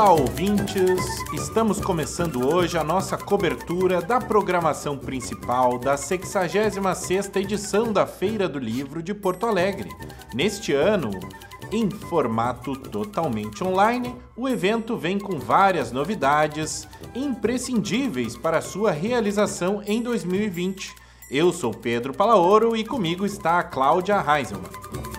Olá, ouvintes! Estamos começando hoje a nossa cobertura da programação principal da 66ª edição da Feira do Livro de Porto Alegre. Neste ano, em formato totalmente online, o evento vem com várias novidades imprescindíveis para sua realização em 2020. Eu sou Pedro Palaoro e comigo está a Cláudia Heiselmann.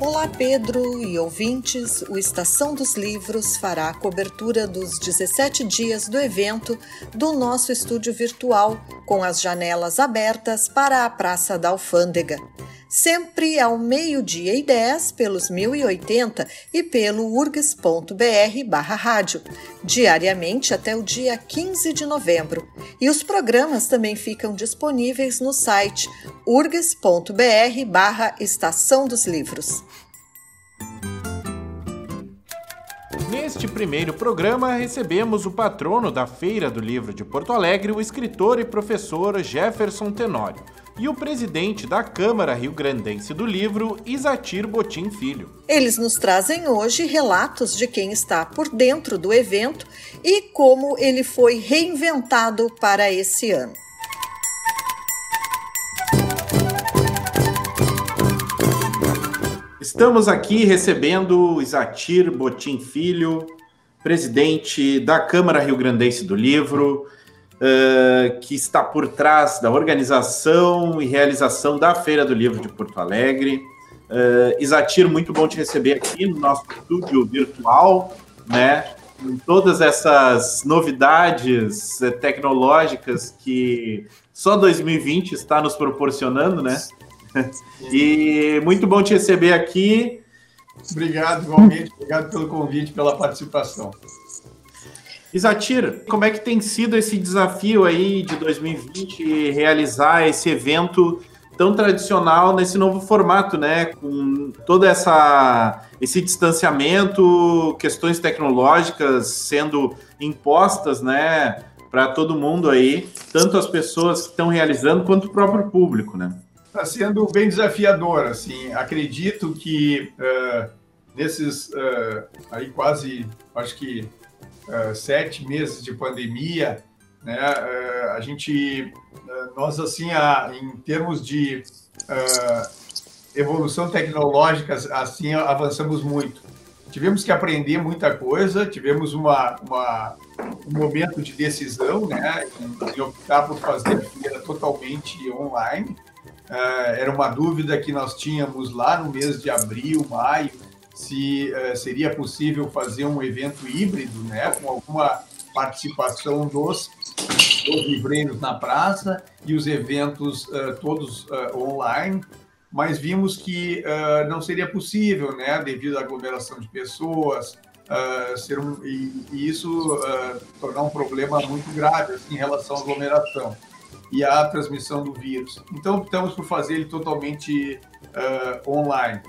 Olá, Pedro e ouvintes. O Estação dos Livros fará a cobertura dos 17 dias do evento do nosso estúdio virtual, com as janelas abertas para a Praça da Alfândega sempre ao meio-dia e 10 pelos 1080 e pelo urgs.br barra rádio, diariamente até o dia 15 de novembro. E os programas também ficam disponíveis no site urgs.br barra Estação dos Livros. Neste primeiro programa, recebemos o patrono da Feira do Livro de Porto Alegre, o escritor e professor Jefferson Tenório e o presidente da Câmara Rio Grandense do Livro, Isatir Botim Filho. Eles nos trazem hoje relatos de quem está por dentro do evento e como ele foi reinventado para esse ano. Estamos aqui recebendo Isatir Botim Filho, presidente da Câmara Rio Grandense do Livro, uh, que está por trás da organização e realização da Feira do Livro de Porto Alegre. Uh, Isatir, muito bom te receber aqui no nosso estúdio virtual, né? Com todas essas novidades eh, tecnológicas que só 2020 está nos proporcionando, né? E muito bom te receber aqui. Obrigado, igualmente. Obrigado pelo convite, pela participação. Isatir, como é que tem sido esse desafio aí de 2020 realizar esse evento tão tradicional nesse novo formato, né? Com todo essa esse distanciamento, questões tecnológicas sendo impostas, né, para todo mundo aí, tanto as pessoas que estão realizando quanto o próprio público, né? Está sendo bem desafiador, assim. Acredito que uh, nesses uh, aí quase, acho que uh, sete meses de pandemia, né, uh, a gente, uh, nós assim, a, em termos de evolução tecnológica, assim, avançamos muito. Tivemos que aprender muita coisa, tivemos uma, uma um momento de decisão, né, de optar por fazer a feira totalmente online. era uma dúvida que nós tínhamos lá no mês de abril, maio, se uh, seria possível fazer um evento híbrido, né, com alguma participação dos, dos livreiros na praça e os eventos uh, todos uh, online, mas vimos que não seria possível, né, devido à aglomeração de pessoas, ser um, e, e isso tornar um problema muito grave assim, em relação à aglomeração e à transmissão do vírus. Então optamos por fazer ele totalmente online.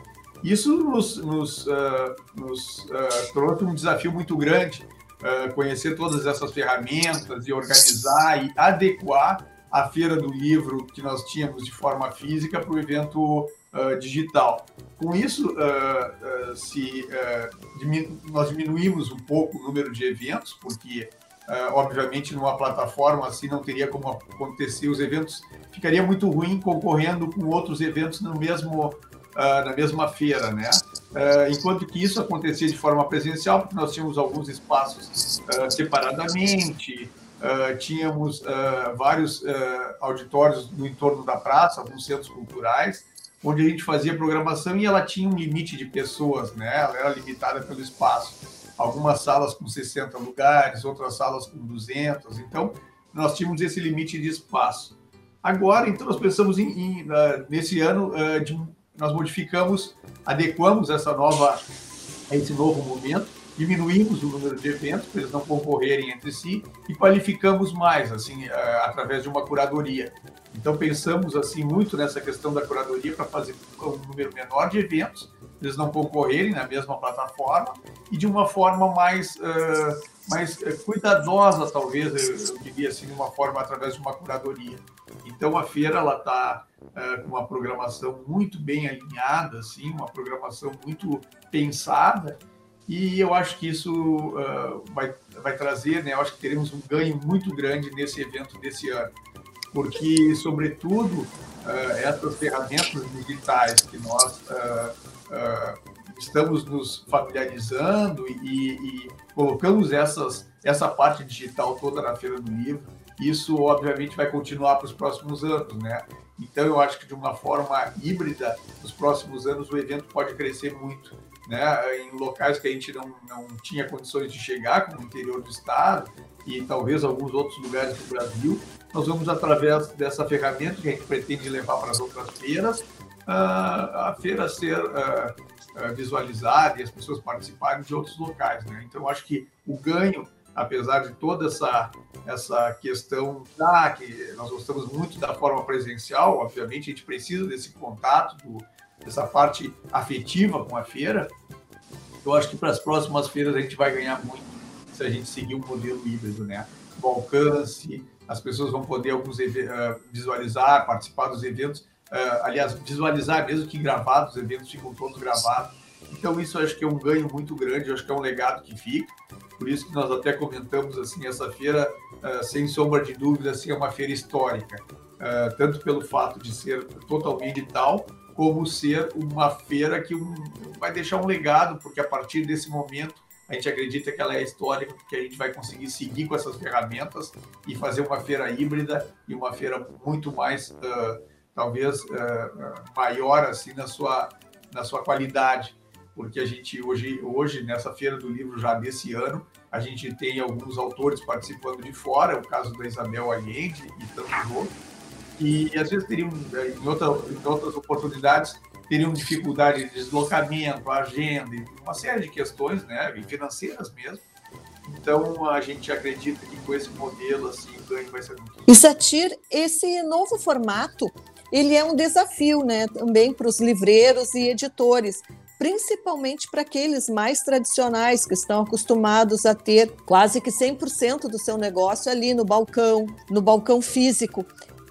Isso nos, nos, uh, nos uh, trouxe um desafio muito grande, uh, conhecer todas essas ferramentas e organizar e adequar a feira do livro que nós tínhamos de forma física para o evento digital. Com isso, se, diminu nós diminuímos um pouco o número de eventos, porque obviamente numa plataforma assim não teria como acontecer os eventos ficaria muito ruim concorrendo com outros eventos no mesmo uh, na mesma feira, né? Uh, enquanto que isso acontecia de forma presencial, porque nós tínhamos alguns espaços uh, separadamente, tínhamos vários auditórios no entorno da praça, alguns centros culturais, onde a gente fazia programação e ela tinha um limite de pessoas, né? Ela era limitada pelo espaço. Algumas salas com 60 lugares, outras salas com 200. Então, nós tínhamos esse limite de espaço. Agora, então, nós pensamos em, em, nesse ano de nós modificamos, adequamos essa nova, esse novo momento, diminuímos o número de eventos para eles não concorrerem entre si e qualificamos mais, assim, eh, através de uma curadoria. Então pensamos assim muito nessa questão da curadoria para fazer um número menor de eventos, eles não concorrerem na mesma plataforma e de uma forma mais uh, mais eh, cuidadosa, talvez eu, eu diria assim, de uma forma através de uma curadoria. Então a feira ela está é, com uma programação muito bem alinhada, assim, uma programação muito pensada E eu acho que isso uh, vai, vai trazer, né? Eu acho que teremos um ganho muito grande nesse evento desse ano, porque, sobretudo, uh, essas ferramentas digitais que nós estamos nos familiarizando e, e, colocamos essas, essa parte digital toda na Feira do Livro, isso obviamente vai continuar para os próximos anos, né? Então eu acho que de uma forma híbrida, nos próximos anos o evento pode crescer muito, né? Em locais que a gente não, não tinha condições de chegar, como o interior do estado e talvez alguns outros lugares do Brasil, nós vamos através dessa ferramenta que a gente pretende levar para as outras feiras, a feira ser visualizada e as pessoas participarem de outros locais, né? Então acho que o ganho apesar de toda essa, essa questão da que nós gostamos muito da forma presencial, obviamente a gente precisa desse contato, do, dessa parte afetiva com a feira. Eu acho que para as próximas feiras a gente vai ganhar muito se a gente seguir um modelo híbrido, né? O alcance, as pessoas vão poder alguns uh, visualizar, participar dos eventos, uh, aliás, visualizar mesmo que gravados, os eventos ficam todos gravados. Então isso acho que é um ganho muito grande, acho que é um legado que fica. Por isso que nós até comentamos assim, essa feira, uh, sem sombra de dúvida, assim, é uma feira histórica, uh, tanto pelo fato de ser totalmente tal, como ser uma feira que um, vai deixar um legado, porque a partir desse momento a gente acredita que ela é histórica, porque a gente vai conseguir seguir com essas ferramentas e fazer uma feira híbrida e uma feira muito mais, uh, talvez, maior assim na sua, na sua qualidade porque a gente hoje, hoje nessa feira do livro já desse ano, a gente tem alguns autores participando de fora, o caso da Isabel Allende e tantos outros, e às vezes teriam, eh, em, outra, em outras oportunidades, teriam dificuldade de deslocamento, agenda, uma série de questões, né, financeiras mesmo. Então, a gente acredita que com esse modelo, assim, o ganho vai ser muito... E Satir, esse novo formato, ele é um desafio, né, também para os livreiros e editores, principalmente para aqueles mais tradicionais que estão acostumados a ter quase que 100% do seu negócio ali no balcão, no balcão físico.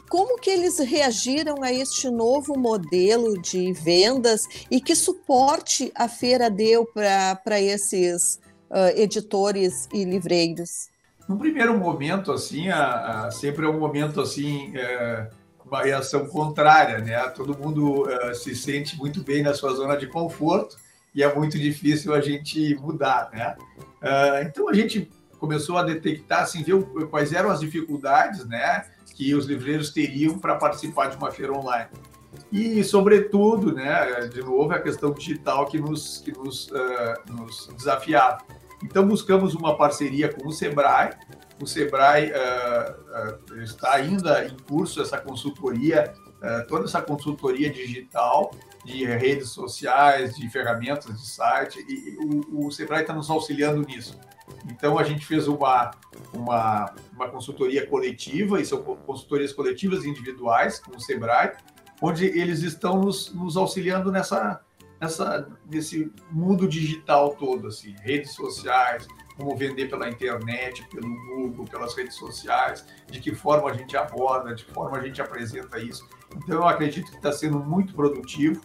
Como que eles reagiram a este novo modelo de vendas e que suporte a feira deu para esses uh, editores e livreiros? No primeiro momento, assim, a, a, sempre é um momento assim é uma reação contrária, né? Todo mundo uh, se sente muito bem na sua zona de conforto e é muito difícil a gente mudar, né? Uh, então a gente começou a detectar, assim, ver quais eram as dificuldades, né, que os livreiros teriam para participar de uma feira online. E, sobretudo, né, de novo, é a questão digital que nos, que nos, uh, nos desafiava. Então, buscamos uma parceria com o Sebrae, o Sebrae uh, uh, está ainda em curso essa consultoria, uh, toda essa consultoria digital de redes sociais, de ferramentas de site, e o, o Sebrae está nos auxiliando nisso. Então, a gente fez uma, uma, uma consultoria coletiva, e são consultorias coletivas individuais com o Sebrae, onde eles estão nos, nos auxiliando nessa, nessa, nesse mundo digital todo, assim, redes sociais, como vender pela internet, pelo Google, pelas redes sociais, de que forma a gente aborda, de que forma a gente apresenta isso. Então, eu acredito que está sendo muito produtivo.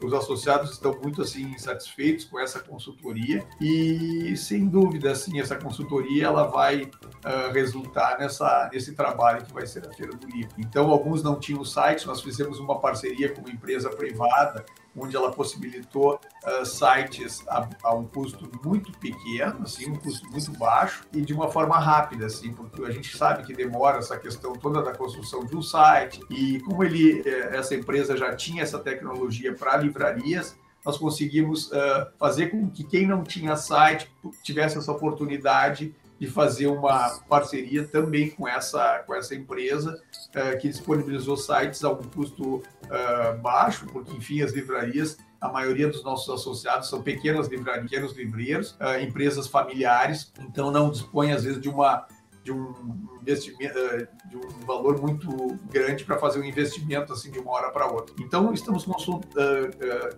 Os associados estão muito assim satisfeitos com essa consultoria e, sem dúvida, assim, essa consultoria ela vai uh, resultar nessa, nesse trabalho que vai ser a Feira do Livro. Então, alguns não tinham site, nós fizemos uma parceria com uma empresa privada onde ela possibilitou uh, sites a, a, um custo muito pequeno, assim, um custo muito baixo e de uma forma rápida, assim, porque a gente sabe que demora essa questão toda da construção de um site e como ele, eh, essa empresa já tinha essa tecnologia para livrarias, nós conseguimos uh, fazer com que quem não tinha site tivesse essa oportunidade de fazer uma parceria também com essa, com essa empresa uh, que disponibilizou sites a um custo uh, baixo, porque, enfim, as livrarias, a maioria dos nossos associados são pequenas livrarias, pequenos livreiros, uh, empresas familiares, então não dispõem, às vezes, de uma de um investimento eh, de um valor muito grande para fazer um investimento assim de uma hora para outra. Então estamos uh, uh,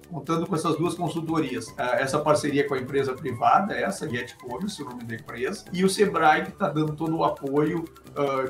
contando com essas duas consultorias, essa parceria com a empresa privada, essa Get Commerce, o nome da empresa, e o Sebrae que está dando todo o apoio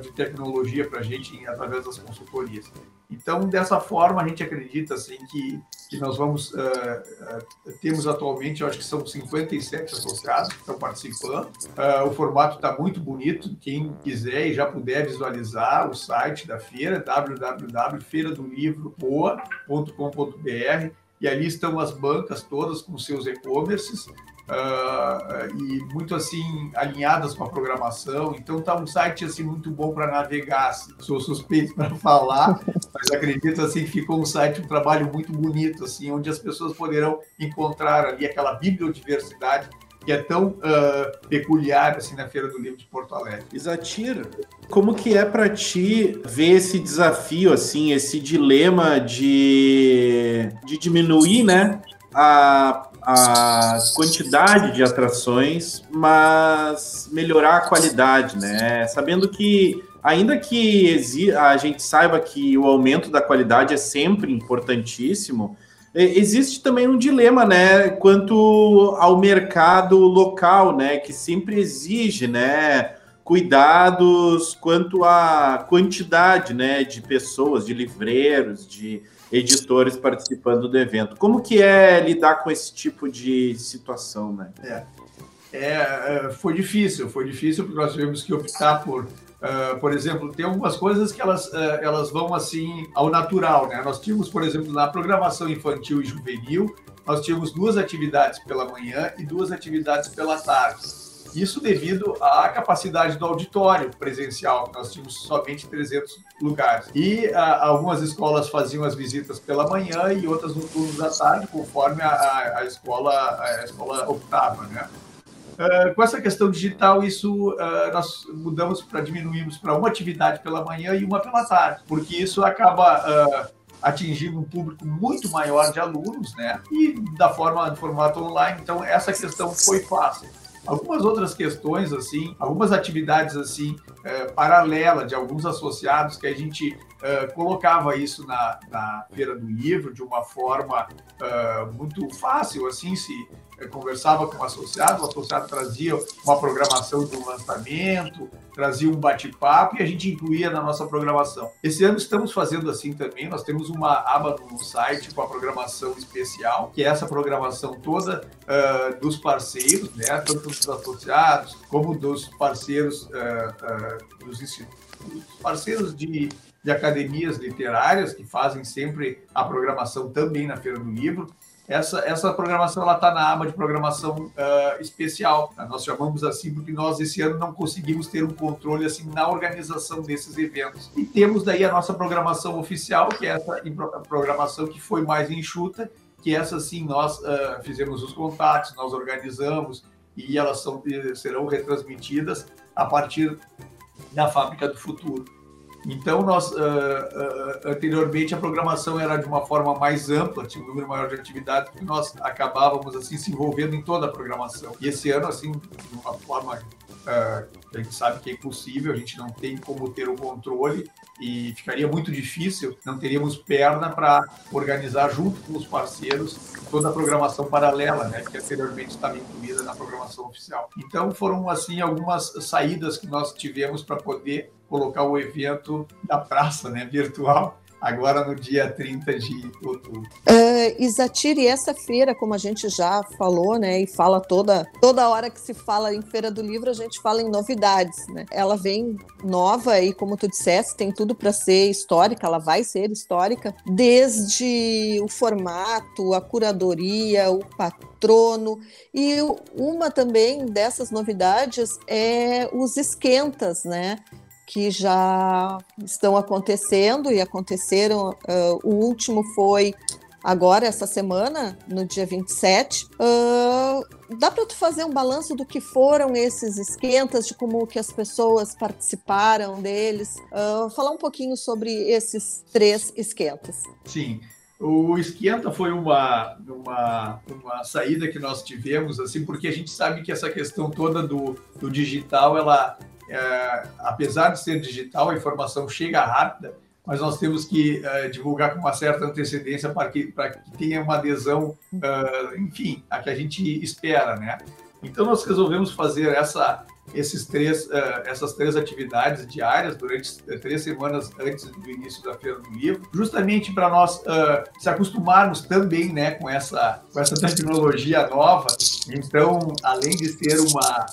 de tecnologia para a gente através das consultorias. Então, dessa forma, a gente acredita assim que, que nós vamos uh, uh, temos atualmente, eu acho que são 57 associados que estão participando. Uh, o formato está muito bonito. Quem quiser e já puder visualizar o site da feira www.feiradolivroboa.com.br e ali estão as bancas todas com seus e-commerces uh, e muito assim alinhadas com a programação. Então tá um site assim muito bom para navegar. Assim. Sou suspeito para falar, mas acredito assim que ficou um site um trabalho muito bonito assim, onde as pessoas poderão encontrar ali aquela biodiversidade que é tão uh, peculiar assim na Feira do Livro de Porto Alegre. Isatir, como que é para ti ver esse desafio, assim, esse dilema de, de diminuir, né, a, a quantidade de atrações, mas melhorar a qualidade, né? Sabendo que ainda que a gente saiba que o aumento da qualidade é sempre importantíssimo, existe também um dilema, né, quanto ao mercado local, né, que sempre exige, né, cuidados quanto à quantidade, né, de pessoas, de livreiros, de editores participando do evento. Como que é lidar com esse tipo de situação, né? É, é foi difícil, foi difícil porque nós tivemos que optar por Uh, por exemplo, tem algumas coisas que elas, uh, elas vão assim ao natural, né? Nós tínhamos, por exemplo, na programação infantil e juvenil, nós tínhamos duas atividades pela manhã e duas atividades pela tarde. Isso devido à capacidade do auditório presencial, nós tínhamos somente 300 lugares. E uh, algumas escolas faziam as visitas pela manhã e outras no turno da tarde, conforme a, a, a escola, a escola optava, né? Uh, com essa questão digital, isso uh, nós mudamos para diminuirmos para uma atividade pela manhã e uma pela tarde, porque isso acaba uh, atingindo um público muito maior de alunos, né? E da forma, do formato online, então essa questão foi fácil algumas outras questões assim, algumas atividades assim é, paralela de alguns associados que a gente é, colocava isso na, na feira do livro de uma forma é, muito fácil assim se conversava com o associado, o associado trazia uma programação de um lançamento, trazia um bate-papo e a gente incluía na nossa programação. Esse ano estamos fazendo assim também, nós temos uma aba no site com a programação especial, que é essa programação toda uh, dos parceiros, né, tanto dos associados como dos parceiros uh, uh, dos institutos, parceiros de de academias literárias que fazem sempre a programação também na Feira do Livro essa, essa programação está na aba de programação uh, especial. Nós chamamos assim porque nós esse ano não conseguimos ter um controle assim na organização desses eventos. E temos daí a nossa programação oficial, que é essa programação que foi mais enxuta, que essa sim nós uh, fizemos os contatos, nós organizamos e elas são, serão retransmitidas a partir da fábrica do futuro. Então, nós, uh, uh, anteriormente, a programação era de uma forma mais ampla, tinha um número maior de atividades, e nós acabávamos, assim, se envolvendo em toda a programação. E esse ano, assim, de uma forma uh, a gente sabe que é impossível, a gente não tem como ter o controle e ficaria muito difícil, não teríamos perna para organizar junto com os parceiros toda a programação paralela, né, que anteriormente estava incluída na programação oficial. Então foram assim algumas saídas que nós tivemos para poder colocar o evento da praça, né, virtual agora no dia 30 de outubro. Isatir, e essa feira, como a gente já falou, né, e fala toda, toda hora que se fala em Feira do Livro, a gente fala em novidades, né? Ela vem nova e, como tu disseste, tem tudo para ser histórica, ela vai ser histórica, desde o formato, a curadoria, o patrono, e uma também dessas novidades é os esquentas, né? Que já estão acontecendo e aconteceram. Uh, o último foi agora, essa semana, no dia 27. Uh, dá para tu fazer um balanço do que foram esses esquentas, de como que as pessoas participaram deles? Uh, falar um pouquinho sobre esses três esquentas. Sim. O esquenta foi uma, uma, uma saída que nós tivemos, assim, porque a gente sabe que essa questão toda do, do digital, ela, é, apesar de ser digital, a informação chega rápida, mas nós temos que é, divulgar com uma certa antecedência para que, para que tenha uma adesão, é, enfim, a que a gente espera, né? Então nós resolvemos fazer essa esses três, uh, essas três atividades diárias durante três semanas antes do início da Feira do Livro, justamente para nós uh, se acostumarmos também né, com, essa, com essa tecnologia nova. Então, além de ser uma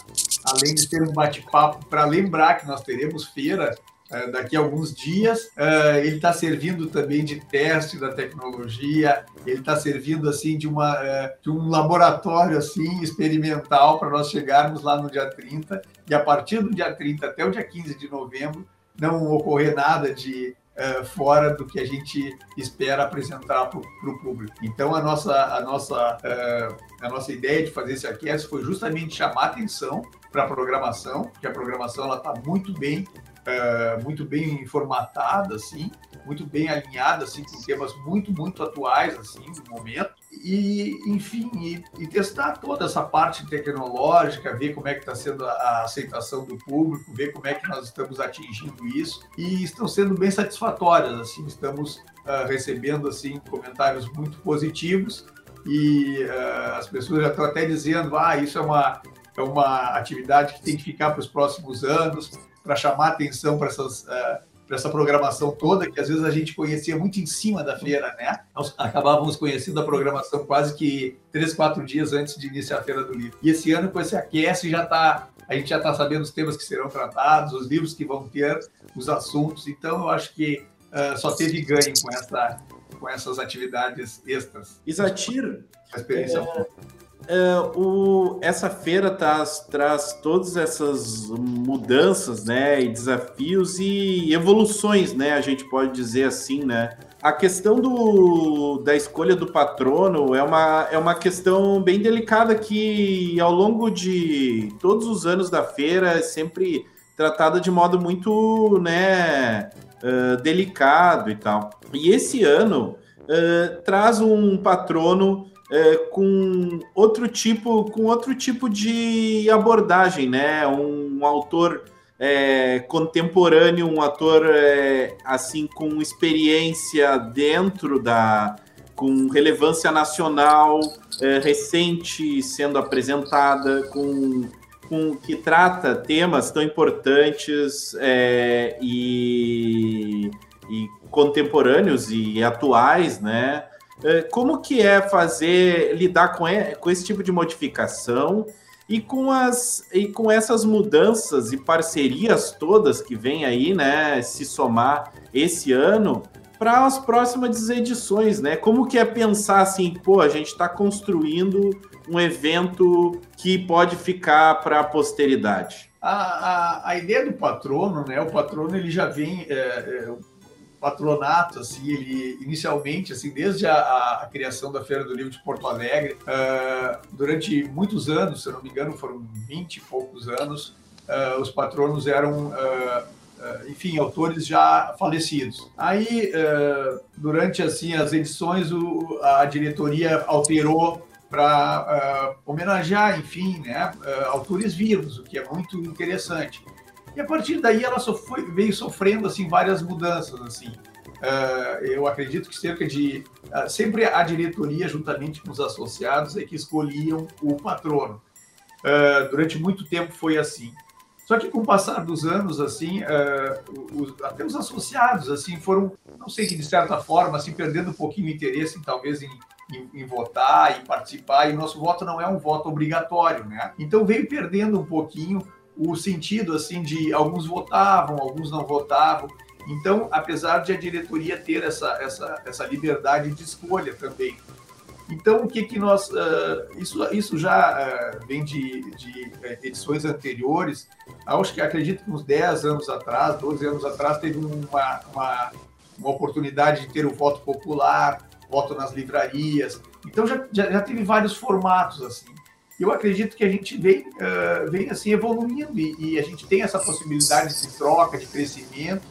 além de ser um bate-papo para lembrar que nós teremos feira uh, daqui a alguns dias. Uh, ele está servindo também de teste da tecnologia, ele está servindo assim de, uma, uh, de um laboratório assim experimental para nós chegarmos lá no dia 30 e a partir do dia 30 até o dia 15 de novembro não ocorrer nada de Uh, fora do que a gente espera apresentar para o público. Então, a nossa, a, nossa, uh, a nossa ideia de fazer esse aquece foi justamente chamar atenção para a programação, que a programação está muito bem uh, muito bem formatada, assim, muito bem alinhada, assim, com temas muito, muito atuais, assim, no momento. E, enfim, e, e testar toda essa parte tecnológica, ver como é que está sendo a, aceitação do público, ver como é que nós estamos atingindo isso. E estão sendo bem satisfatórias, assim, estamos uh, recebendo, assim, comentários muito positivos e uh, as pessoas já estão até dizendo, ah, isso é uma, é uma atividade que tem que ficar para os próximos anos, para chamar atenção para essas. Uh, para essa programação toda, que às vezes a gente conhecia muito em cima da feira, né? Nós acabávamos conhecendo a programação quase que três, quatro dias antes de iniciar a Feira do Livro. E esse ano, com esse aquece, já tá, a gente já está sabendo os temas que serão tratados, os livros que vão ter, os assuntos. Então, eu acho que uh, só teve ganho com, essa, com essas atividades extras. Isatir, a experiência é... Uh, o, essa feira traz, traz todas essas mudanças, né, e desafios e evoluções, né, a gente pode dizer assim, né. A questão do, da escolha do patrono é uma, é uma questão bem delicada que ao longo de todos os anos da feira é sempre tratada de modo muito, né, uh, delicado e tal. E esse ano uh, traz um patrono é, com outro tipo, com outro tipo de abordagem, né? Um, um autor é, contemporâneo, um ator é, assim com experiência dentro da, com relevância nacional é, recente sendo apresentada, com, com que trata temas tão importantes é, e, e contemporâneos e atuais, né? É, como que é fazer lidar com, com esse tipo de modificação e com as e com essas mudanças e parcerias todas que vem aí, né, se somar esse ano para as próximas edições, né? Como que é pensar assim, pô, a gente está construindo um evento que pode ficar para a posteridade? A, a, ideia do patrono, né? O patrono ele já vem, é, é, patronato, assim, ele inicialmente, assim, desde a, a, criação da Feira do Livro de Porto Alegre, uh, durante muitos anos, se eu não me engano, foram 20 e poucos anos, uh, os patronos eram, uh, enfim, autores já falecidos. Aí, durante, assim, as edições, o, a diretoria alterou para homenagear, enfim, né, autores vivos, o que é muito interessante. E a partir daí ela foi, veio sofrendo assim várias mudanças assim. Uh, eu acredito que cerca de uh, sempre a diretoria juntamente com os associados é que escolhiam o patrono. Uh, durante muito tempo foi assim. Só que com o passar dos anos, assim, os, até os associados, assim, foram, não sei que de certa forma, assim, perdendo um pouquinho o interesse, talvez em, em, em, votar, em participar. E nosso voto não é um voto obrigatório, né? Então veio perdendo um pouquinho o sentido assim de alguns votavam, alguns não votavam. Então, apesar de a diretoria ter essa, essa, essa liberdade de escolha também. Então, o que que nós... Uh, isso, isso já uh, vem de, de eh, edições anteriores. Acho que, acredito que uns 10 anos atrás, 12 anos atrás, teve uma, uma, uma oportunidade de ter o voto popular, voto nas livrarias. Então, já, já, já teve vários formatos, assim eu acredito que a gente vem, uh, vem assim evoluindo e, e, a gente tem essa possibilidade de troca, de crescimento.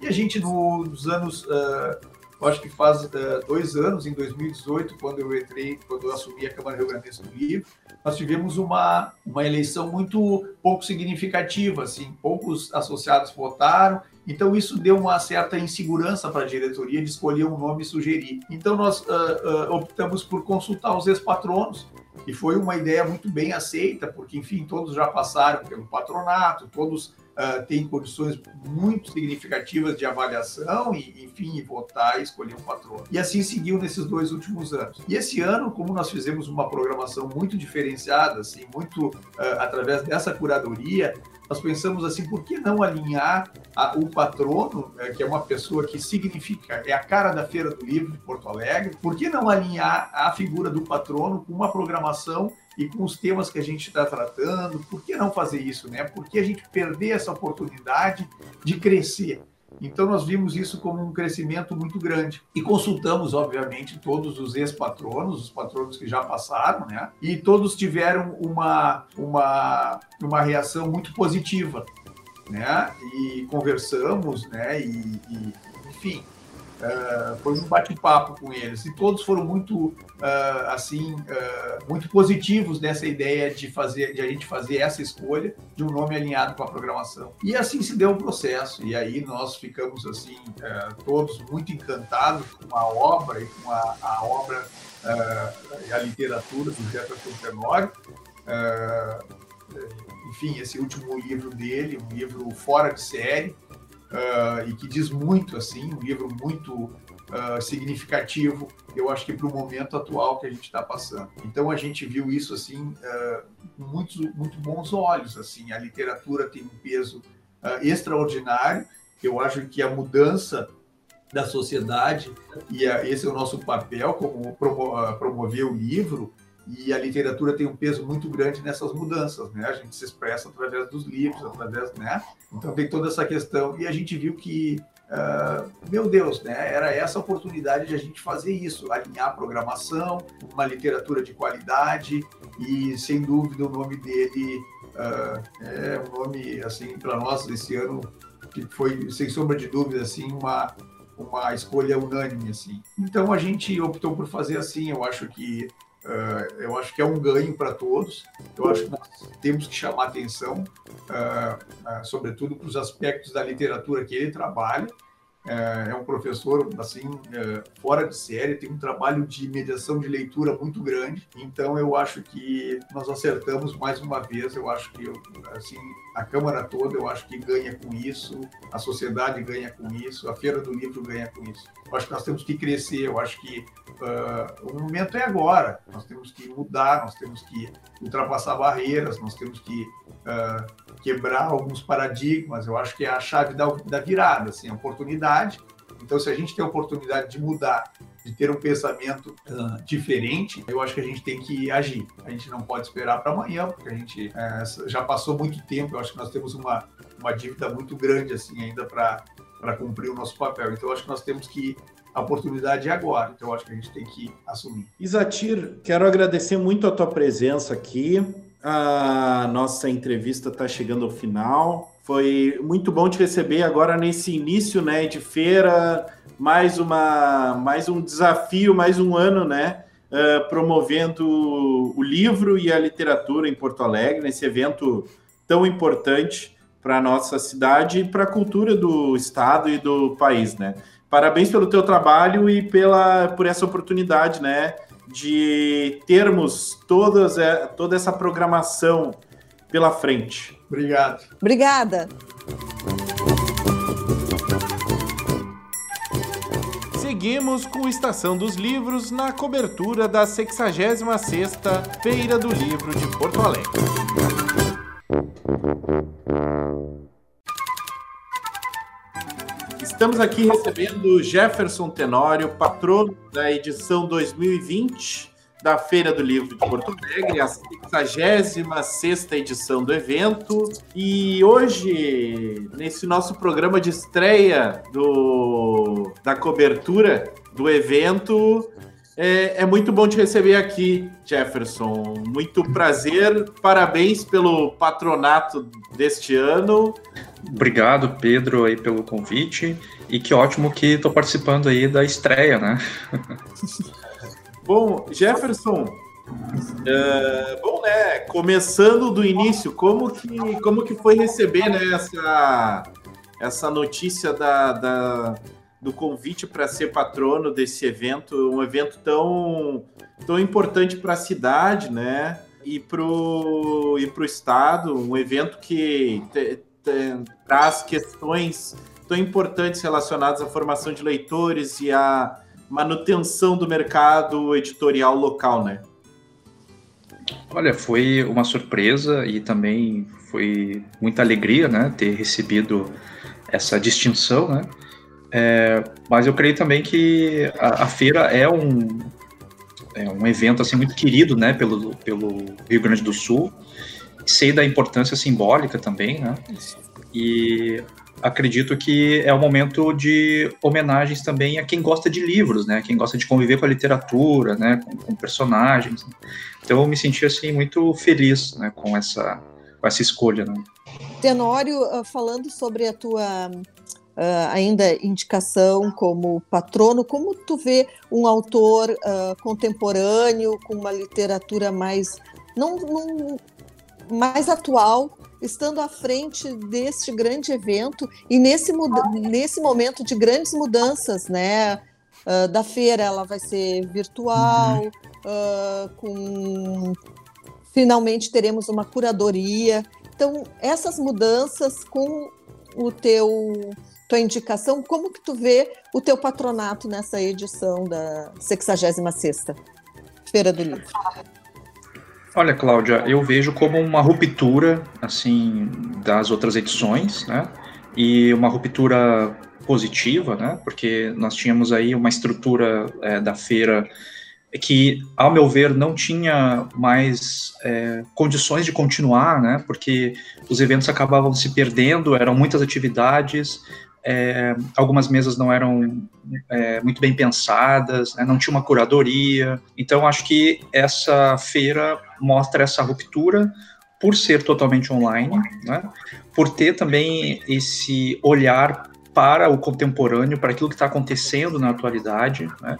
E a gente nos anos, uh, acho que faz uh, dois anos, em 2018, quando eu entrei, quando eu assumi a Câmara Rio Grande do Livro, nós tivemos uma, uma eleição muito pouco significativa, assim, poucos associados votaram, então isso deu uma certa insegurança para a diretoria de escolher um nome e sugerir. Então nós optamos por consultar os ex-patronos, E foi uma ideia muito bem aceita, porque, enfim, todos já passaram pelo patronato, todos uh, têm condições muito significativas de avaliação e, enfim, votar e escolher um patrono. E assim seguiu nesses dois últimos anos. E esse ano, como nós fizemos uma programação muito diferenciada, assim, muito uh, através dessa curadoria, nós pensamos assim, por que não alinhar a, o patrono, é, que é uma pessoa que significa, é a cara da Feira do Livro de Porto Alegre, por que não alinhar a figura do patrono com uma programação e com os temas que a gente está tratando? Por que não fazer isso, né? Por que a gente perder essa oportunidade de crescer? Então, nós vimos isso como um crescimento muito grande. E consultamos, obviamente, todos os ex-patronos, os patronos que já passaram, né? E todos tiveram uma, uma, uma reação muito positiva, né? E conversamos, né? E, e enfim, Uh, foi um bate-papo com eles. E todos foram muito uh, assim uh, muito positivos nessa ideia de fazer de a gente fazer essa escolha de um nome alinhado com a programação. E assim se deu o processo. E aí nós ficamos assim todos muito encantados com a obra e com a, a obra e a literatura do Jefferson Tenório enfim esse último livro dele um livro fora de série uh, e que diz muito, assim, um livro muito uh, significativo, eu acho que para o momento atual que a gente está passando. Então a gente viu isso assim uh, com muitos muito bons olhos, assim, a literatura tem um peso extraordinário. Eu acho que a mudança da sociedade e esse é o nosso papel como promover o livro e a literatura tem um peso muito grande nessas mudanças, né? A gente se expressa através dos livros, através, né? Então tem toda essa questão e a gente viu que, uh, meu Deus, né? Era essa oportunidade de a gente fazer isso, alinhar a programação, uma literatura de qualidade e sem dúvida o nome dele uh, é um nome assim para nós esse ano que foi sem sombra de dúvida assim uma uma escolha unânime assim. Então a gente optou por fazer assim. Eu acho que Uh, eu acho que é um ganho para todos. Eu acho que nós temos que chamar atenção, uh, uh, sobretudo para os aspectos da literatura que ele trabalha, é, um professor assim fora de série, tem um trabalho de mediação de leitura muito grande. Então eu acho que nós acertamos mais uma vez. Eu acho que assim a Câmara toda eu acho que ganha com isso, a sociedade ganha com isso, a Feira do Livro ganha com isso. Eu acho que nós temos que crescer. Eu acho que uh, o momento é agora. Nós temos que mudar, nós temos que ultrapassar barreiras, nós temos que uh, quebrar alguns paradigmas. Eu acho que é a chave da, da virada, assim, a oportunidade. Então, se a gente tem a oportunidade de mudar, de ter um pensamento uh, diferente, eu acho que a gente tem que agir. A gente não pode esperar para amanhã, porque a gente é, já passou muito tempo. Eu acho que nós temos uma, uma dívida muito grande assim ainda para cumprir o nosso papel. Então, eu acho que nós temos que a oportunidade é agora, então eu acho que a gente tem que assumir. Isatir, quero agradecer muito a tua presença aqui. A nossa entrevista está chegando ao final. Foi muito bom te receber agora nesse início, né, de feira, mais uma, mais um desafio, mais um ano, né, uh, promovendo o livro e a literatura em Porto Alegre, nesse evento tão importante para a nossa cidade e para a cultura do estado e do país, né. Parabéns pelo teu trabalho e pela por essa oportunidade, né, de termos todas, é, toda essa programação pela frente. Obrigado. Obrigada. Seguimos com Estação dos Livros na cobertura da 66ª Feira do Livro de Porto Alegre. Estamos aqui recebendo Jefferson Tenório, patrono da edição 2020 da Feira do Livro de Porto Alegre, a 66 edição do evento. E hoje, nesse nosso programa de estreia do, da cobertura do evento, é, é, muito bom te receber aqui, Jefferson. Muito prazer, parabéns pelo patronato deste ano. Obrigado, Pedro, aí pelo convite. E que ótimo que estou participando aí da estreia, né? bom, Jefferson, uh, bom, né? Começando do início, como que, como que foi receber né, essa, essa notícia da, da do convite para ser patrono desse evento, um evento tão, tão importante para a cidade, né? E para o e pro Estado, um evento que te, te, traz questões tão importantes relacionadas à formação de leitores e à manutenção do mercado editorial local, né? Olha, foi uma surpresa e também foi muita alegria, né, ter recebido essa distinção, né? É, mas eu creio também que a, a, feira é um, é um evento assim muito querido, né, pelo, pelo Rio Grande do Sul. Sei da importância simbólica também, né? E acredito que é um momento de homenagens também a quem gosta de livros, né? Quem gosta de conviver com a literatura, né? Com, com personagens. Então eu me senti assim muito feliz, né? Com essa com essa escolha, né? Tenório, ah, falando sobre a tua uh, ainda indicação como patrono, como tu vê um autor uh, contemporâneo com uma literatura mais não, não mais atual estando à frente deste grande evento e nesse, nesse momento de grandes mudanças, né? Uh, da feira ela vai ser virtual, uh, com finalmente teremos uma curadoria. Então, essas mudanças com o teu tua indicação, como que tu vê o teu patronato nessa edição da 66ª Feira do Livro? Olha, Cláudia, eu vejo como uma ruptura, assim, das outras edições, né? E uma ruptura positiva, né? Porque nós tínhamos aí uma estrutura é, da feira que, ao meu ver, não tinha mais é, condições de continuar, né? Porque os eventos acabavam se perdendo, eram muitas atividades, é, algumas mesas não eram é, muito bem pensadas, né, não tinha uma curadoria. Então, acho que essa feira mostra essa ruptura por ser totalmente online, né, por ter também esse olhar para o contemporâneo, para aquilo que está acontecendo na atualidade. Né.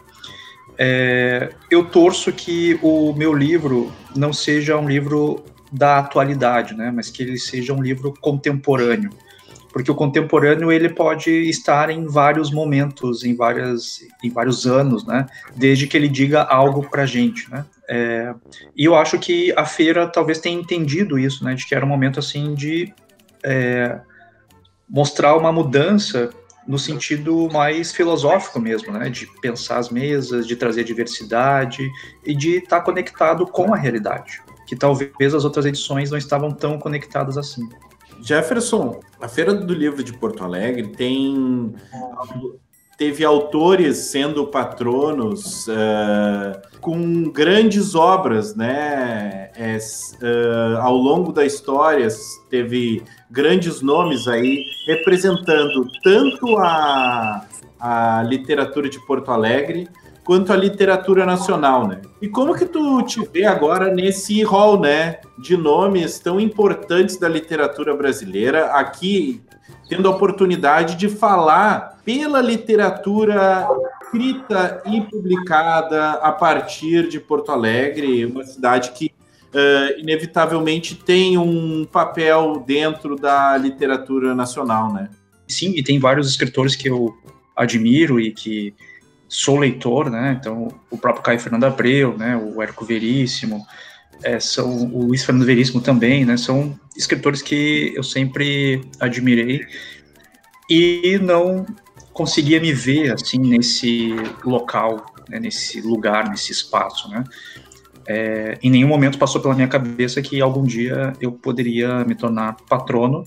É, eu torço que o meu livro não seja um livro da atualidade, né, mas que ele seja um livro contemporâneo porque o contemporâneo ele pode estar em vários momentos, em várias, em vários anos, né? Desde que ele diga algo para gente, né? É, e eu acho que a feira talvez tenha entendido isso, né? De que era um momento assim de é, mostrar uma mudança no sentido mais filosófico mesmo, né? De pensar as mesas, de trazer diversidade e de estar tá conectado com a realidade, que talvez as outras edições não estavam tão conectadas assim. Jefferson, a Feira do Livro de Porto Alegre tem teve autores sendo patronos uh, com grandes obras, né? É, uh, ao longo da história teve grandes nomes aí representando tanto a, a literatura de Porto Alegre quanto à literatura nacional, né? E como que tu te vê agora nesse rol, né, de nomes tão importantes da literatura brasileira, aqui tendo a oportunidade de falar pela literatura escrita e publicada a partir de Porto Alegre, uma cidade que uh, inevitavelmente tem um papel dentro da literatura nacional, né? Sim, e tem vários escritores que eu admiro e que sou leitor, né? Então, o próprio Caio Fernando Abreu, né? O Érico Veríssimo, é, são o Luiz Fernando Veríssimo também, né? São escritores que eu sempre admirei e não conseguia me ver assim nesse local, né, nesse lugar, nesse espaço, né? É, em nenhum momento passou pela minha cabeça que algum dia eu poderia me tornar patrono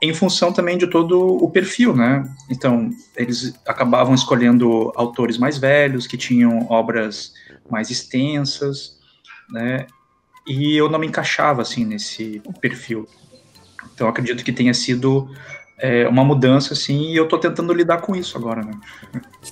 em função também de todo o perfil, né? Então, eles acabavam escolhendo autores mais velhos, que tinham obras mais extensas, né? E eu não me encaixava, assim, nesse perfil. Então, acredito que tenha sido é, uma mudança, assim, e eu estou tentando lidar com isso agora, né?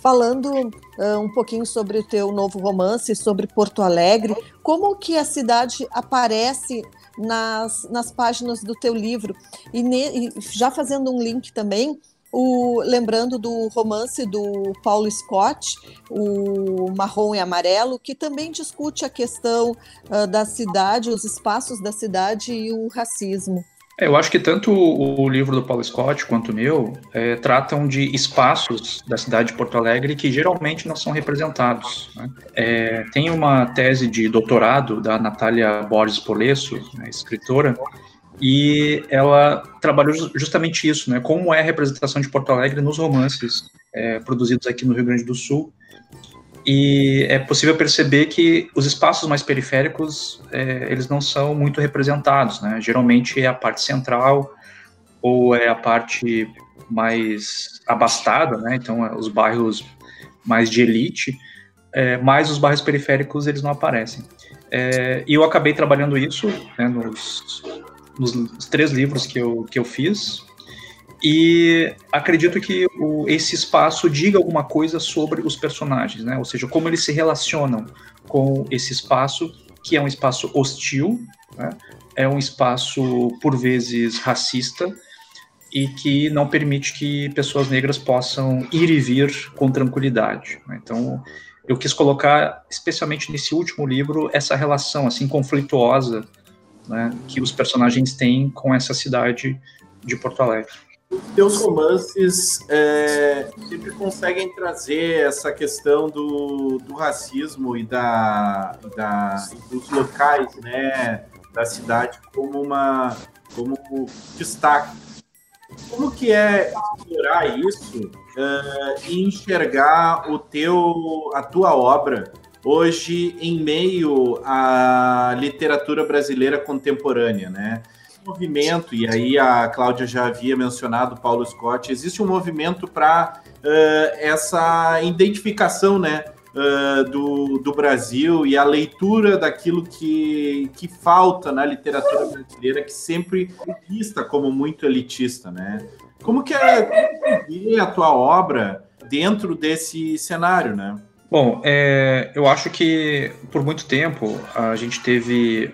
Falando uh, um pouquinho sobre o teu novo romance, sobre Porto Alegre, como que a cidade aparece nas, nas páginas do teu livro. E, ne, e já fazendo um link também, o, lembrando do romance do Paulo Scott, o Marrom e Amarelo, que também discute a questão uh, da cidade, os espaços da cidade e o racismo. É, eu acho que tanto o livro do Paulo Scott quanto o meu é, tratam de espaços da cidade de Porto Alegre que geralmente não são representados. Né? É, tem uma tese de doutorado da Natália Borges Polesso, né, escritora, e ela trabalhou justamente isso, né? Como é a representação de Porto Alegre nos romances é, produzidos aqui no Rio Grande do Sul. E é possível perceber que os espaços mais periféricos é, eles não são muito representados, né? Geralmente é a parte central ou é a parte mais abastada, né? Então é os bairros mais de elite, é, mas os bairros periféricos eles não aparecem. É, e eu acabei trabalhando isso né, nos, nos três livros que eu, que eu fiz, e acredito que o, esse espaço diga alguma coisa sobre os personagens, né? Ou seja, como eles se relacionam com esse espaço, que é um espaço hostil, né? é um espaço por vezes racista e que não permite que pessoas negras possam ir e vir com tranquilidade. Né? Então, eu quis colocar, especialmente nesse último livro, essa relação assim conflituosa né, que os personagens têm com essa cidade de Porto Alegre. Os teus romances é, sempre conseguem trazer essa questão do, do racismo e da, da, dos locais né, da cidade como uma como destaque. Como que é explorar isso uh, e enxergar o teu, a tua obra hoje em meio à literatura brasileira contemporânea, né? movimento, e aí a Cláudia já havia mencionado Paulo Scott, existe um movimento para uh, essa identificação, né? Uh, do, do Brasil e a leitura daquilo que, que falta na literatura brasileira, que sempre é vista como muito elitista, né? Como que é a tua obra dentro desse cenário, né? Bom, é, eu acho que por muito tempo a gente teve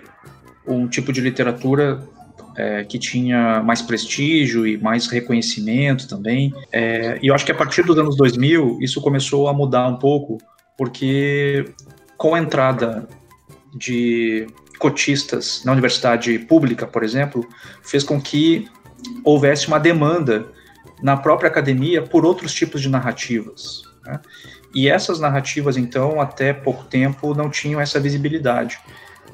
um tipo de literatura é, que tinha mais prestígio e mais reconhecimento também. É, e eu acho que a partir dos anos 2000 isso começou a mudar um pouco, porque com a entrada de cotistas na universidade pública, por exemplo, fez com que houvesse uma demanda na própria academia por outros tipos de narrativas. Né? E essas narrativas, então, até pouco tempo, não tinham essa visibilidade.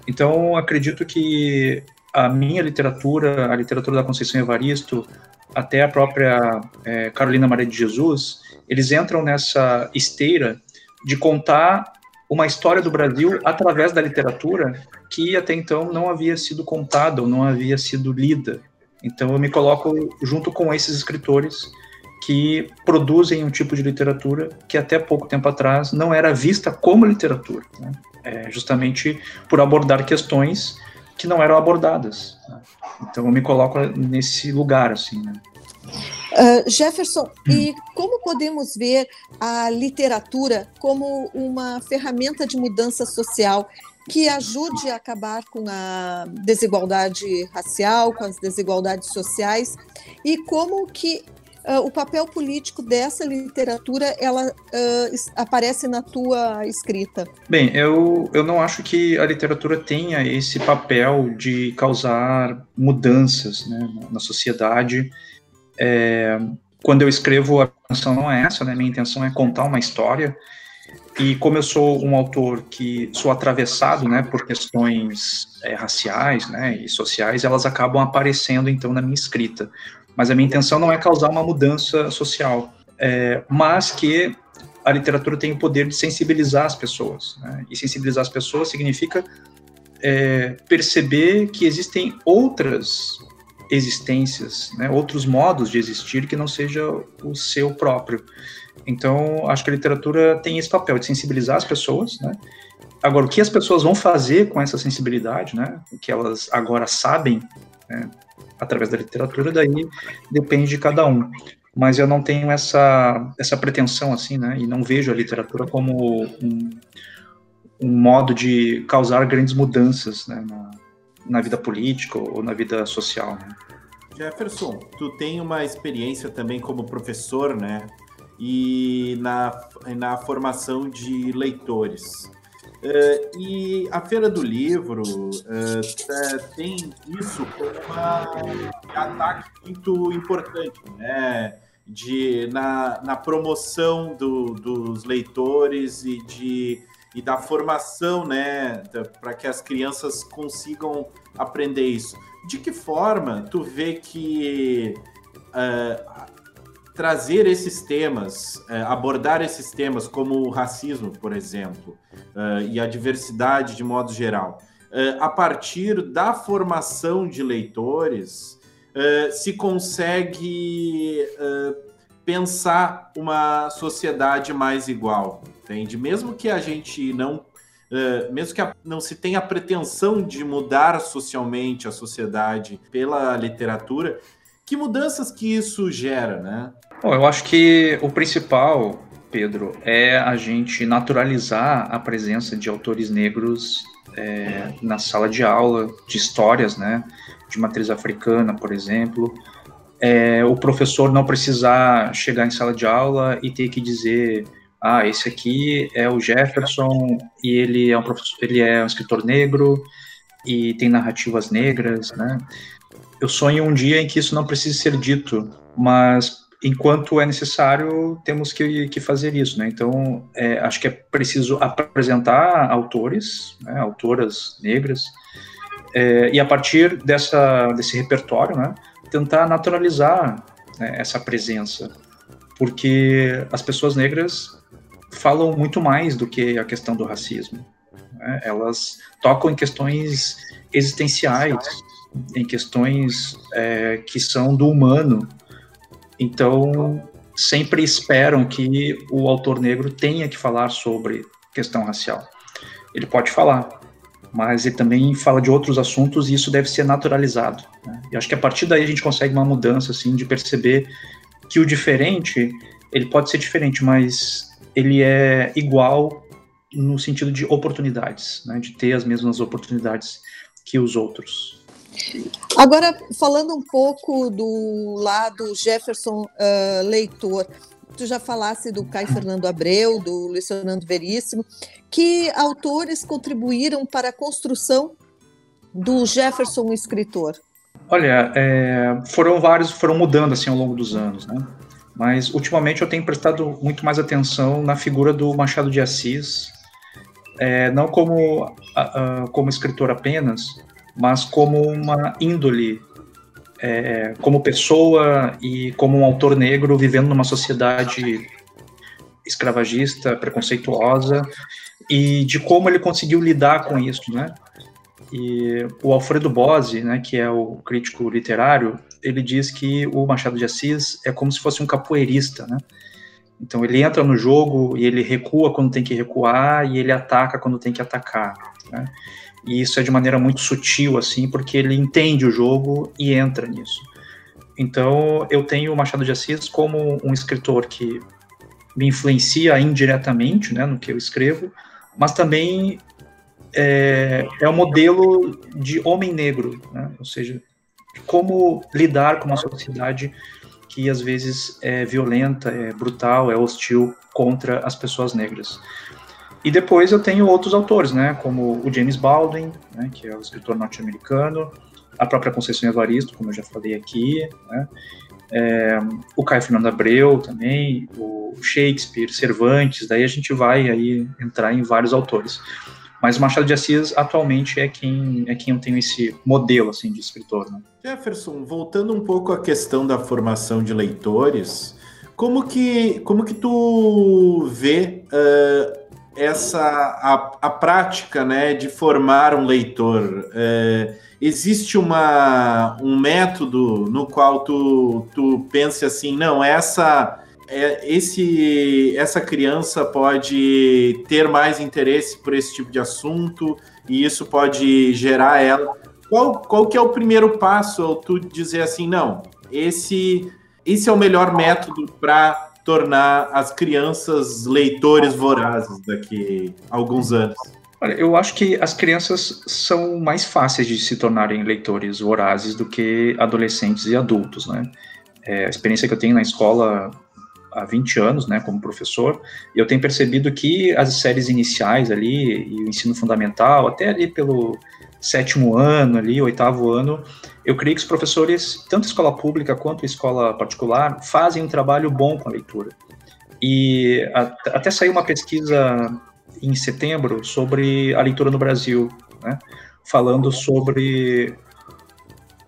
Então, acredito que a minha literatura, a literatura da Conceição Evaristo, até a própria é, Carolina Maria de Jesus, eles entram nessa esteira de contar uma história do Brasil através da literatura que até então não havia sido contada ou não havia sido lida. Então eu me coloco junto com esses escritores que produzem um tipo de literatura que até pouco tempo atrás não era vista como literatura, né? é, justamente por abordar questões que não eram abordadas. Né? Então eu me coloco nesse lugar assim. Né? Uh, Jefferson, hum. e como podemos ver a literatura como uma ferramenta de mudança social que ajude a acabar com a desigualdade racial, com as desigualdades sociais, e como que uh, o papel político dessa literatura ela uh, aparece na tua escrita? Bem, eu, eu não acho que a literatura tenha esse papel de causar mudanças né, na sociedade. É, quando eu escrevo, a intenção não é essa, né? Minha intenção é contar uma história. E como eu sou um autor que sou atravessado, né, por questões é, raciais, né, e sociais, elas acabam aparecendo então na minha escrita. Mas a minha intenção não é causar uma mudança social, é, mas que a literatura tem o poder de sensibilizar as pessoas. Né? E sensibilizar as pessoas significa é, perceber que existem outras existências, né? outros modos de existir que não seja o seu próprio. Então, acho que a literatura tem esse papel de sensibilizar as pessoas, né? Agora, o que as pessoas vão fazer com essa sensibilidade, né? O que elas agora sabem, né? Através da literatura, daí depende de cada um. Mas eu não tenho essa, essa pretensão, assim, né? E não vejo a literatura como um, um modo de causar grandes mudanças né, na, na vida política ou na vida social. Né? Jefferson, tu tem uma experiência também como professor, né? E na, na formação de leitores. Uh, e a Feira do Livro uh, tem isso como um ataque muito importante, né? De, na, na promoção do, dos leitores e, de, e da formação, né? Para que as crianças consigam aprender isso. De que forma tu vê que uh, trazer esses temas, uh, abordar esses temas como o racismo, por exemplo, uh, e a diversidade de modo geral, a partir da formação de leitores, se consegue pensar uma sociedade mais igual, entende? Mesmo que a gente não mesmo que não se tenha a pretensão de mudar socialmente a sociedade pela literatura, que mudanças que isso gera, né? Bom, eu acho que o principal, Pedro, é a gente naturalizar a presença de autores negros é, na sala de aula, de histórias, né? De matriz africana, por exemplo. É, o professor não precisar chegar em sala de aula e ter que dizer ah, esse aqui é o Jefferson e ele é um ele é um escritor negro e tem narrativas negras, né? Eu sonho um dia em que isso não precise ser dito, mas enquanto é necessário, temos que, que fazer isso, né? Então, é, acho que é preciso apresentar autores, né, autoras negras, é, e a partir dessa, desse repertório, né, tentar naturalizar né, essa presença, porque as pessoas negras falam muito mais do que a questão do racismo. Né? Elas tocam em questões existenciais, em questões é, que são do humano. Então, sempre esperam que o autor negro tenha que falar sobre questão racial. Ele pode falar, mas ele também fala de outros assuntos e isso deve ser naturalizado. Né? E acho que a partir daí a gente consegue uma mudança, assim, de perceber que o diferente, ele pode ser diferente, mas ele é igual no sentido de oportunidades, né, de ter as mesmas oportunidades que os outros. Agora, falando um pouco do lado Jefferson uh, leitor, tu já falasse do Caio Fernando Abreu, do Luiz Fernando Veríssimo, que autores contribuíram para a construção do Jefferson escritor? Olha, é, foram vários, foram mudando assim ao longo dos anos, né? Mas ultimamente eu tenho prestado muito mais atenção na figura do Machado de Assis, é, não como, uh, como escritor apenas, mas como uma índole, é, como pessoa e como um autor negro vivendo numa sociedade escravagista, preconceituosa, e de como ele conseguiu lidar com isso, né? E o Alfredo Bose, né, que é o crítico literário, ele diz que o Machado de Assis é como se fosse um capoeirista, né? Então ele entra no jogo e ele recua quando tem que recuar e ele ataca quando tem que atacar, né? E isso é de maneira muito sutil, assim, porque ele entende o jogo e entra nisso. Então eu tenho o Machado de Assis como um escritor que me influencia indiretamente, né, no que eu escrevo, mas também é, é um modelo de homem negro, né? ou seja, como lidar com uma sociedade que às vezes é violenta, é brutal, é hostil contra as pessoas negras. E depois eu tenho outros autores, né, como o James Baldwin, né, que é o escritor norte-americano, a própria Conceição Evaristo, como eu já falei aqui, né, é, o Caio Fernando Abreu também, o Shakespeare, Cervantes, daí a gente vai aí entrar em vários autores. Mas Machado de Assis atualmente é quem é quem eu tenho esse modelo assim de escritor. Né? Jefferson, voltando um pouco à questão da formação de leitores, como que como que tu vê essa a, a prática, né, de formar um leitor? Uh, existe uma um método no qual tu tu pense assim, não essa é, esse, essa criança pode ter mais interesse por esse tipo de assunto e isso pode gerar ela. Qual, qual que é o primeiro passo? Tu dizer assim, não, esse, esse é o melhor método para tornar as crianças leitores vorazes daqui a alguns anos? Olha, eu acho que as crianças são mais fáceis de se tornarem leitores vorazes do que adolescentes e adultos, né? É, a experiência que eu tenho na escola há 20 anos, né, como professor, eu tenho percebido que as séries iniciais ali, e o ensino fundamental, até ali pelo sétimo ano ali, oitavo ano, eu creio que os professores, tanto escola pública quanto escola particular, fazem um trabalho bom com a leitura. E a, até saiu uma pesquisa em setembro sobre a leitura no Brasil, né, falando sobre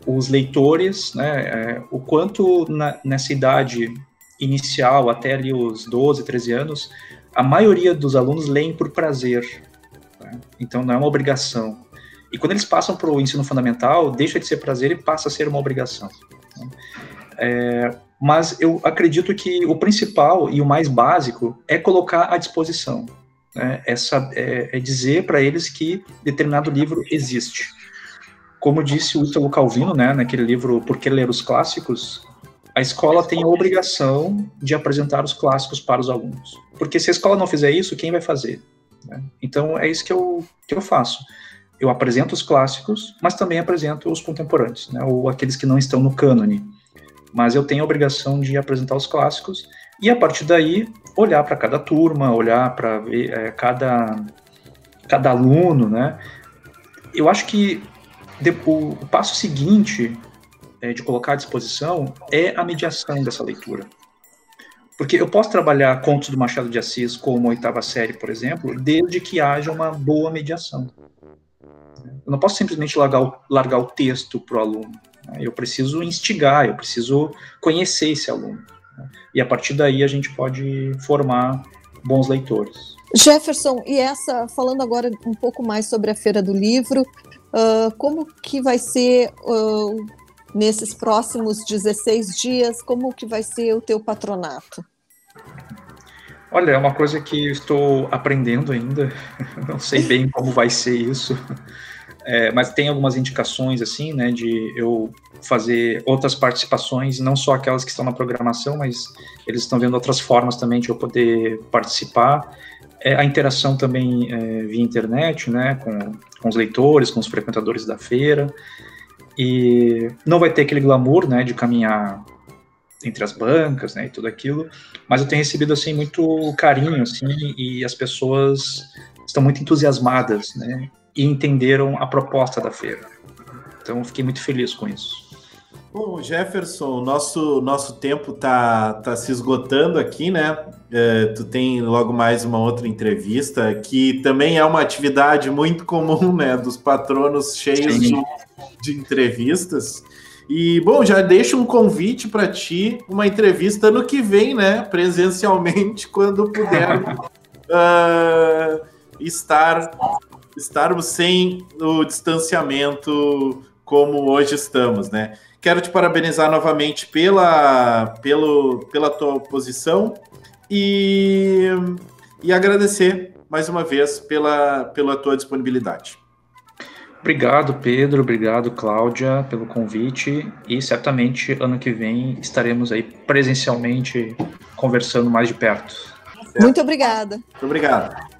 os leitores, né, é, o quanto na, nessa idade inicial, até ali os 12, 13 anos, a maioria dos alunos leem por prazer. Né? Então não é uma obrigação. E quando eles passam para o ensino fundamental, deixa de ser prazer e passa a ser uma obrigação. É, mas eu acredito que o principal e o mais básico é colocar à disposição. Né? Essa, é, é dizer para eles que determinado livro existe. Como disse o Ítalo Calvino, né, naquele livro Por que Ler os Clássicos, a escola tem a obrigação de apresentar os clássicos para os alunos. Porque se a escola não fizer isso, quem vai fazer? Né? Então é isso que eu, que eu faço. Eu apresento os clássicos, mas também apresento os contemporâneos, né, ou aqueles que não estão no cânone. Mas eu tenho a obrigação de apresentar os clássicos e a partir daí olhar para cada turma, olhar para é, cada cada aluno, né? Eu acho que o, o passo seguinte é, de colocar à disposição é a mediação dessa leitura. Porque eu posso trabalhar contos do Machado de Assis como oitava série, por exemplo, desde que haja uma boa mediação. Eu não posso simplesmente largar o, largar o texto para o aluno. Né? Eu preciso instigar, eu preciso conhecer esse aluno. Né? E a partir daí a gente pode formar bons leitores. Jefferson, e essa, falando agora um pouco mais sobre a Feira do Livro, uh, como que vai ser uh, nesses próximos 16 dias, como que vai ser o teu patronato? Olha, é uma coisa que estou aprendendo ainda, não sei bem como vai ser isso, é, mas tem algumas indicações, assim, né, de eu fazer outras participações, não só aquelas que estão na programação, mas eles estão vendo outras formas também de eu poder participar. É, a interação também é, via internet, né, com, com os leitores, com os frequentadores da feira, e não vai ter aquele glamour, né, de caminhar entre as bancas, né, e tudo aquilo, mas eu tenho recebido, assim, muito carinho, assim, e as pessoas estão muito entusiasmadas, né, e entenderam a proposta da feira. Então, fiquei muito feliz com isso. Bom, Jefferson, nosso nosso tempo tá, tá se esgotando aqui, né? É, tu tem logo mais uma outra entrevista que também é uma atividade muito comum, né? Dos patronos cheios de, de, entrevistas. E bom, já deixo um convite para ti, uma entrevista no que vem, né? Presencialmente, quando puder uh, estar estarmos sem o distanciamento como hoje estamos, né? Quero te parabenizar novamente pela, pelo, pela tua posição e, e agradecer mais uma vez pela, pela tua disponibilidade. Obrigado, Pedro. Obrigado, Cláudia, pelo convite. E certamente ano que vem estaremos aí presencialmente conversando mais de perto. Muito obrigada. Muito obrigado.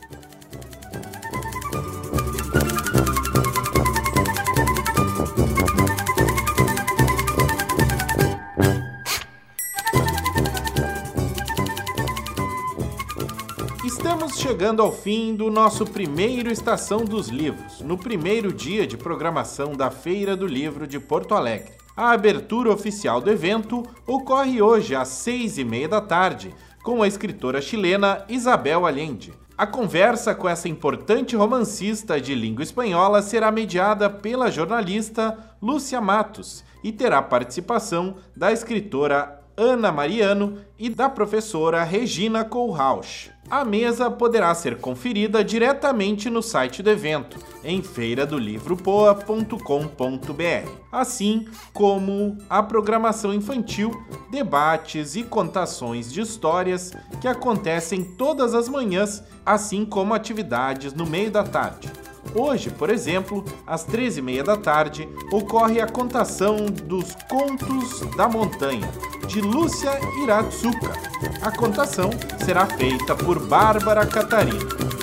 Chegando ao fim do nosso primeiro Estação dos Livros, no primeiro dia de programação da Feira do Livro de Porto Alegre. A abertura oficial do evento ocorre hoje às seis e meia da tarde, com a escritora chilena Isabel Allende. A conversa com essa importante romancista de língua espanhola será mediada pela jornalista Lúcia Matos e terá participação da escritora Ana Mariano e da professora Regina Kohlrausch. A mesa poderá ser conferida diretamente no site do evento, em feiradolivropoa.com.br, assim como a programação infantil, debates e contações de histórias que acontecem todas as manhãs, assim como atividades no meio da tarde. Hoje, por exemplo, às 13h30 da tarde, ocorre a contação dos Contos da Montanha, de Lúcia Iratsuka. A contação será feita por Bárbara Catarina.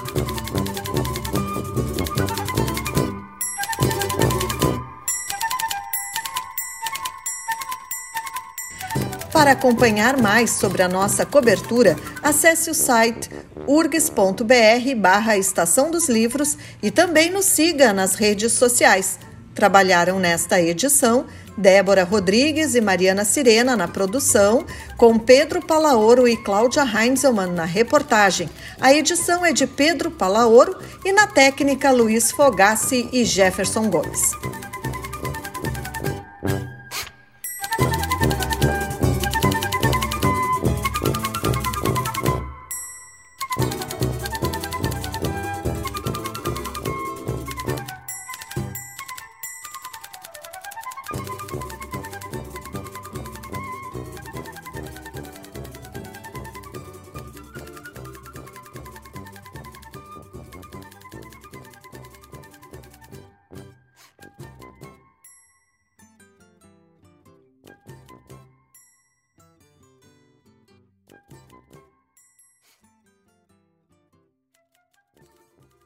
Para acompanhar mais sobre a nossa cobertura, acesse o site urgs.br barra Estação dos Livros e também nos siga nas redes sociais. Trabalharam nesta edição Débora Rodrigues e Mariana Sirena na produção, com Pedro Palaoro e Cláudia Heinzelmann na reportagem. A edição é de Pedro Palaoro e na técnica Luiz Fogassi e Jefferson Gomes.